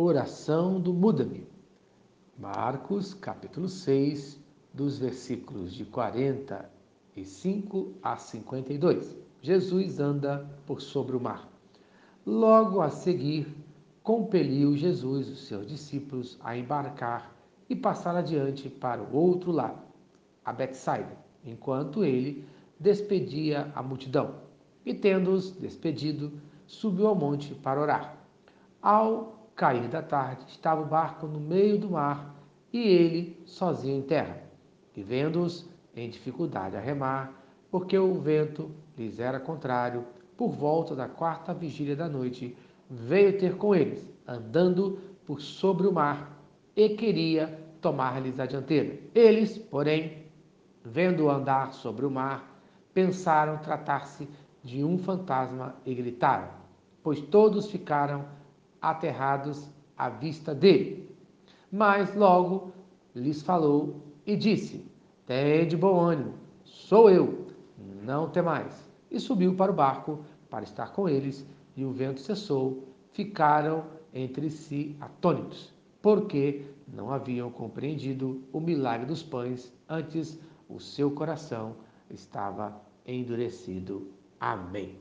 Oração do Muda-me. Marcos, capítulo 6, dos versículos de 45 a 52. Jesus anda por sobre o mar. Logo a seguir, compeliu Jesus os seus discípulos a embarcar e passar adiante para o outro lado, a Betsaida, enquanto ele despedia a multidão. E tendo-os despedido, subiu ao monte para orar. Ao cair da tarde, estava o barco no meio do mar e ele sozinho em terra. E vendo-os em dificuldade a remar, porque o vento lhes era contrário, por volta da quarta vigília da noite, veio ter com eles, andando por sobre o mar, e queria tomar-lhes a dianteira. Eles, porém, vendo-o andar sobre o mar, pensaram tratar-se de um fantasma e gritaram, pois todos ficaram aterrados à vista dele. Mas logo lhes falou e disse: Tende bom ânimo, sou eu, não temais. E subiu para o barco para estar com eles, e o vento cessou. Ficaram entre si atônitos, porque não haviam compreendido o milagre dos pães, antes o seu coração estava endurecido. Amém.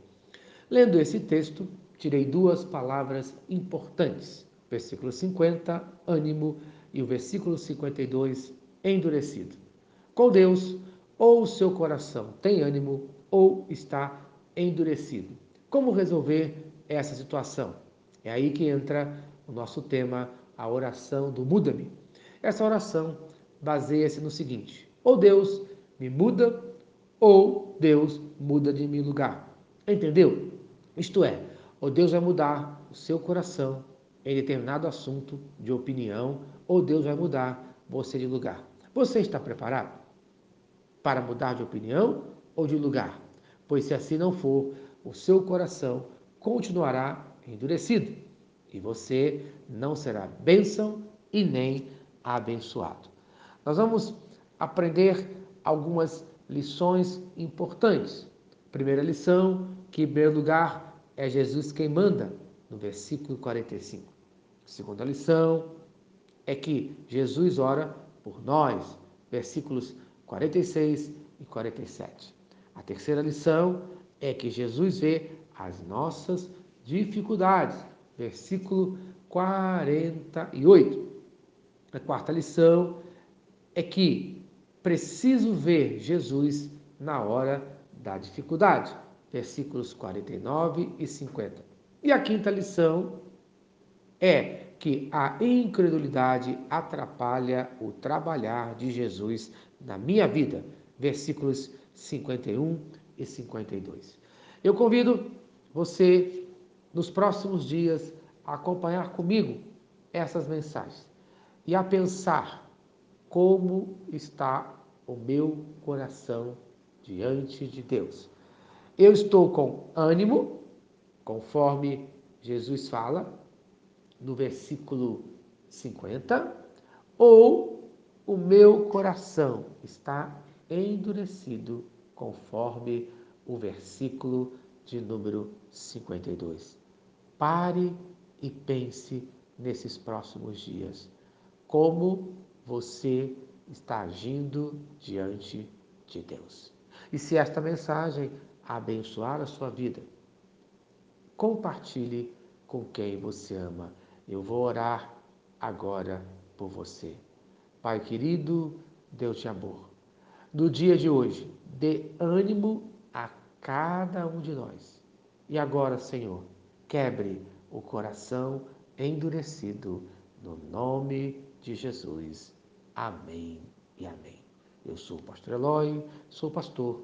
Lendo esse texto, tirei duas palavras importantes. Versículo 50, ânimo, e o versículo 52, endurecido. Com Deus, ou o seu coração tem ânimo ou está endurecido. Como resolver essa situação? É aí que entra o nosso tema, a oração do muda-me. Essa oração baseia-se no seguinte: ou Deus me muda, ou Deus muda de mim lugar. Entendeu? Isto é, ou Deus vai mudar o seu coração em determinado assunto de opinião, ou Deus vai mudar você de lugar. Você está preparado para mudar de opinião ou de lugar? Pois se assim não for, o seu coração continuará endurecido e você não será bênção e nem abençoado. Nós vamos aprender algumas lições importantes. Primeira lição, que em primeiro lugar é Jesus quem manda, no versículo 45. Segunda lição é que Jesus ora por nós, versículos 46 e 47. A terceira lição é que Jesus vê as nossas dificuldades, versículo 48. A quarta lição é que preciso ver Jesus na hora da dificuldade, versículos 49 e 50. E a quinta lição é que a incredulidade atrapalha o trabalhar de Jesus na minha vida, versículos 51 e 52. Eu convido você nos próximos dias a acompanhar comigo essas mensagens e a pensar como está o meu coração diante de Deus. Eu estou com ânimo, conforme Jesus fala no versículo 50, ou o meu coração está endurecido, conforme o versículo de número 52. Pare e pense nesses próximos dias. Como você está agindo diante de Deus? E se esta mensagem abençoar a sua vida, compartilhe com quem você ama. Eu vou orar agora por você. Pai querido, Deus te amor. No dia de hoje, dê ânimo a cada um de nós. E agora, Senhor, quebre o coração endurecido no nome de Jesus. Amém e amém. Eu sou o pastor Eloy, sou pastor